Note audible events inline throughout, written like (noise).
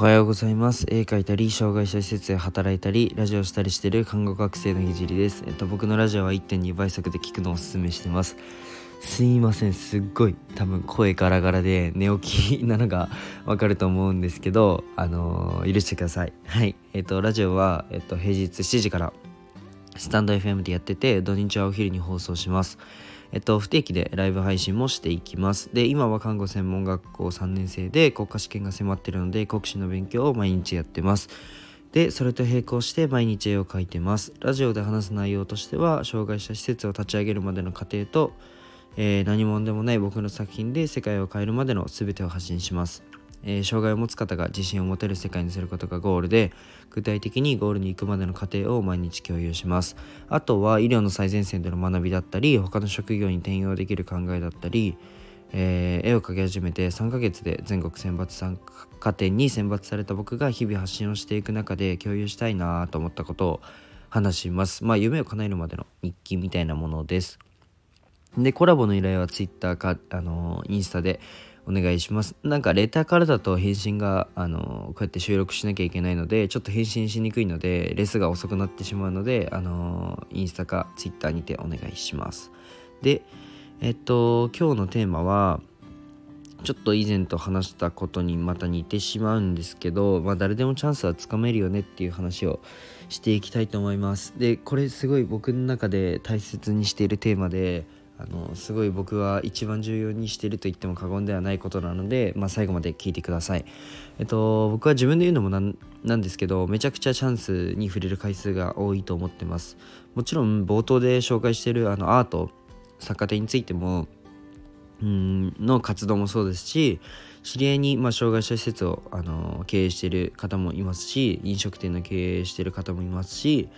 おはようございます。絵描いたり、障害者施設で働いたり、ラジオしたりしている看護学生のひじりです。えっと、僕のラジオは1.2倍速で聞くのをおすすめしてます。すいません、すっごい多分声ガラガラで寝起きなのがわかると思うんですけど、あのー、許してください。はい。えっと、ラジオは、えっと、平日7時からスタンド FM でやってて、土日はお昼に放送します。えっと、不定期でライブ配信もしていきます。で、今は看護専門学校3年生で国家試験が迫ってるので、国試の勉強を毎日やってます。で、それと並行して毎日絵を描いてます。ラジオで話す内容としては、障害者施設を立ち上げるまでの過程と、えー、何者でもない僕の作品で世界を変えるまでの全てを発信します。えー、障害を持つ方が自信を持てる世界にすることがゴールで具体的にゴールに行くまでの過程を毎日共有します。あとは医療の最前線での学びだったり他の職業に転用できる考えだったり、えー、絵を描き始めて3ヶ月で全国選抜参加点に選抜された僕が日々発信をしていく中で共有したいなと思ったことを話します。まあ夢を叶えるまでの日記みたいなものです。でコラボの依頼は Twitter かあのインスタでお願いします。なんかレターからだと返信が、あのこうやって収録しなきゃいけないので、ちょっと返信しにくいので、レスが遅くなってしまうので、あのインスタかツイッターにてお願いします。で、えっと、今日のテーマは、ちょっと以前と話したことにまた似てしまうんですけど、まあ、誰でもチャンスはつかめるよねっていう話をしていきたいと思います。で、これすごい僕の中で大切にしているテーマで、あのすごい僕は一番重要にしていると言っても過言ではないことなので、まあ、最後まで聞いてください。えっと、僕は自分で言うのもなんなんですけどめちゃくちゃチャンスに触れる回数が多いと思ってます。もちろん冒頭で紹介しているあのアート作家展についてもうんの活動もそうですし知り合いに、まあ、障害者施設をあの経営している方もいますし飲食店の経営している方もいますし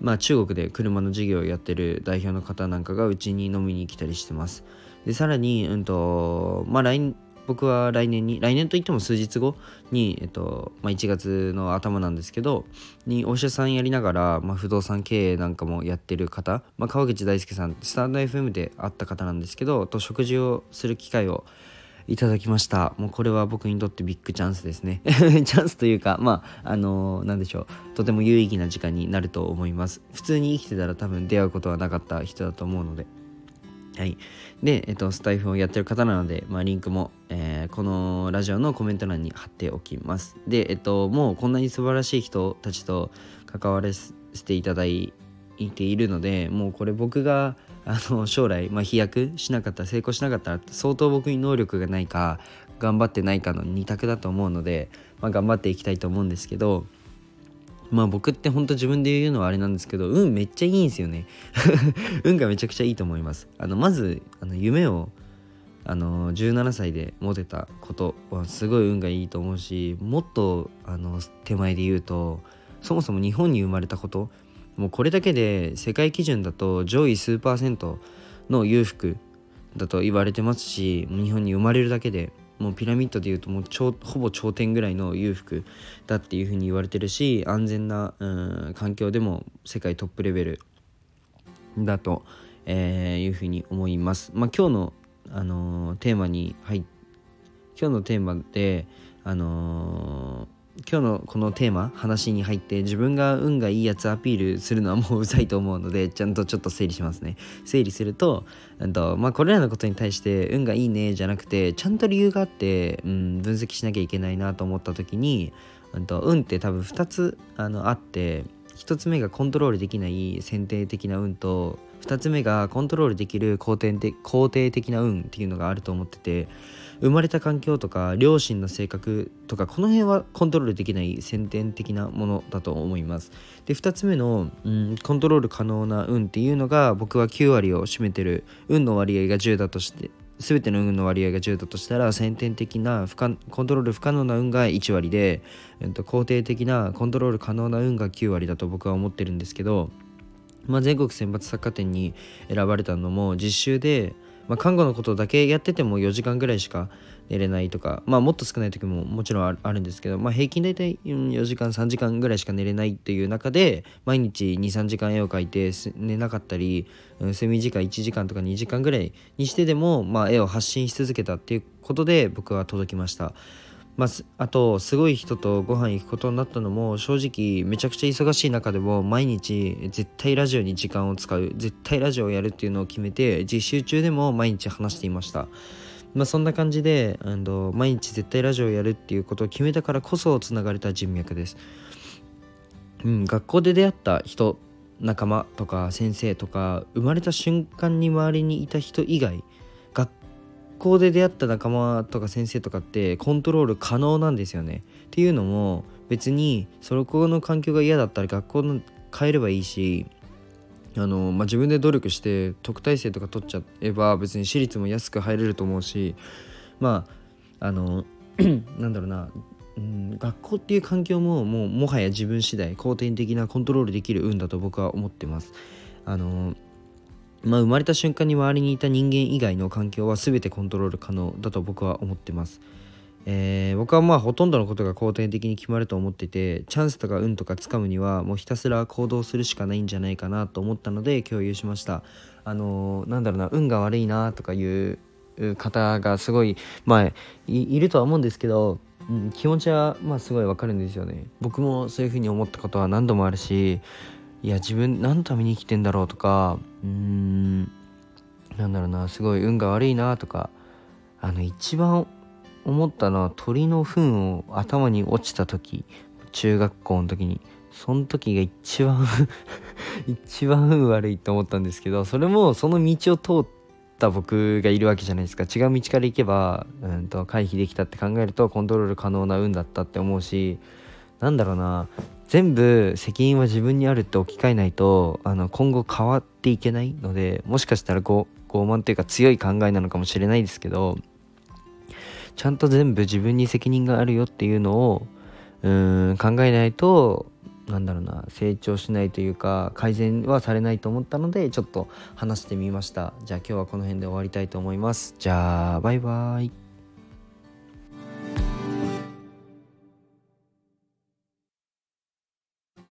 まあ、中国で車の事業をやってる代表の方なんかがうちに飲みに来たりしてます。でさらに、うんとまあ、来僕は来年に来年といっても数日後に、えっとまあ、1月の頭なんですけどにお医者さんやりながら、まあ、不動産経営なんかもやってる方、まあ、川口大輔さんスタンド FM で会った方なんですけどと食事をする機会をいただきました。もうこれは僕にとってビッグチャンスですね。(laughs) チャンスというかまああの何でしょう。とても有意義な時間になると思います。普通に生きてたら多分出会うことはなかった人だと思うので。はい。で、えっと、スタイフをやってる方なので、まあ、リンクも、えー、このラジオのコメント欄に貼っておきます。で、えっと、もうこんなに素晴らしい人たちと関わらせていただいているので、もうこれ僕があの将来、まあ、飛躍しなかった成功しなかったら相当僕に能力がないか頑張ってないかの2択だと思うので、まあ、頑張っていきたいと思うんですけどまあ僕ってほんと自分で言うのはあれなんですけど運めっちゃいいんですよね運がめちゃくちゃいいと思います。あのまずあの夢をあの17歳で持てたことはすごい運がいいと思うしもっとあの手前で言うとそもそも日本に生まれたこともうこれだけで世界基準だと上位数パーセントの裕福だと言われてますし日本に生まれるだけでもうピラミッドでいうともうほぼ頂点ぐらいの裕福だっていうふうに言われてるし安全なうん環境でも世界トップレベルだと、えー、いうふうに思います。まあ、今日の、あのー、テーマに入今日のテーマで、あのー今日のこのテーマ話に入って自分が運がいいやつアピールするのはもううざいと思うので (laughs) ちゃんとちょっと整理しますね。整理するとと、まあ、これらのことに対して運がいいねじゃなくてちゃんと理由があって、うん、分析しなきゃいけないなと思った時にと運って多分2つあのあって1つ目がコントロールできない選定的な運と2つ目がコントロールできる肯定的肯定的な運っていうのがあると思ってて生まれた環境とか両親の性格とかこの辺はコントロールできない先天的なものだと思います。で2つ目の、うん、コントロール可能な運っていうのが僕は9割を占めてる運の割合が10だとして全ての運の割合が10だとしたら先天的な不可コントロール不可能な運が1割で、えっと、肯定的なコントロール可能な運が9割だと僕は思ってるんですけど、まあ、全国選抜作家展に選ばれたのも実習でまあ、看護のことだけやってても4時間ぐらいしか寝れないとか、まあ、もっと少ない時ももちろんあるんですけど、まあ、平均大体4時間3時間ぐらいしか寝れないっていう中で毎日23時間絵を描いて寝なかったり睡眠時間1時間とか2時間ぐらいにしてでも、まあ、絵を発信し続けたっていうことで僕は届きました。まあ、あとすごい人とご飯行くことになったのも正直めちゃくちゃ忙しい中でも毎日絶対ラジオに時間を使う絶対ラジオをやるっていうのを決めて実習中でも毎日話していました。まあそんな感じであの毎日絶対ラジオをやるっていうことを決めたからこそつながれた人脈です。うん学校で出会った人仲間とか先生とか生まれた瞬間に周りにいた人以外校で出会った仲間とか先生とかってコントロール可能なんですよね。っていうのも別にそこの環境が嫌だったら学校の変えればいいしあの、まあ、自分で努力して特待生とか取っちゃえば別に私立も安く入れると思うしまああの (clears throat) なんだろうな、うん、学校っていう環境ももうもはや自分次第後天的なコントロールできる運だと僕は思ってます。あのまあ、生まれた瞬間に周りにいた人間以外の環境は全てコントロール可能だと僕は思ってます。えー、僕はまあほとんどのことが後天的に決まると思っててチャンスとか運とかつかむにはもうひたすら行動するしかないんじゃないかなと思ったので共有しましたあのー、なんだろうな運が悪いなとかいう方がすごいまあいるとは思うんですけど、うん、気持ちはまあすごいわかるんですよね僕もそういうふうに思ったことは何度もあるしいや自分何のために生きてんだろうとかうーんなんだろうなすごい運が悪いなとかあの一番思ったのは鳥の糞を頭に落ちた時中学校の時にその時が一番 (laughs) 一番運悪いと思ったんですけどそれもその道を通った僕がいるわけじゃないですか。違う道から行けば、うんと回避できたって考えるとコントロール可能な運だったって思うしなんだろうな全部責任は自分にあるって置き換えないとあの今後変わっていけないのでもしかしたら傲慢というか強い考えなのかもしれないですけどちゃんと全部自分に責任があるよっていうのをうん考えないとなんだろうな成長しないというか改善はされないと思ったのでちょっと話してみました。じゃあ今日はこの辺で終わりたいと思います。じゃあバイバイ。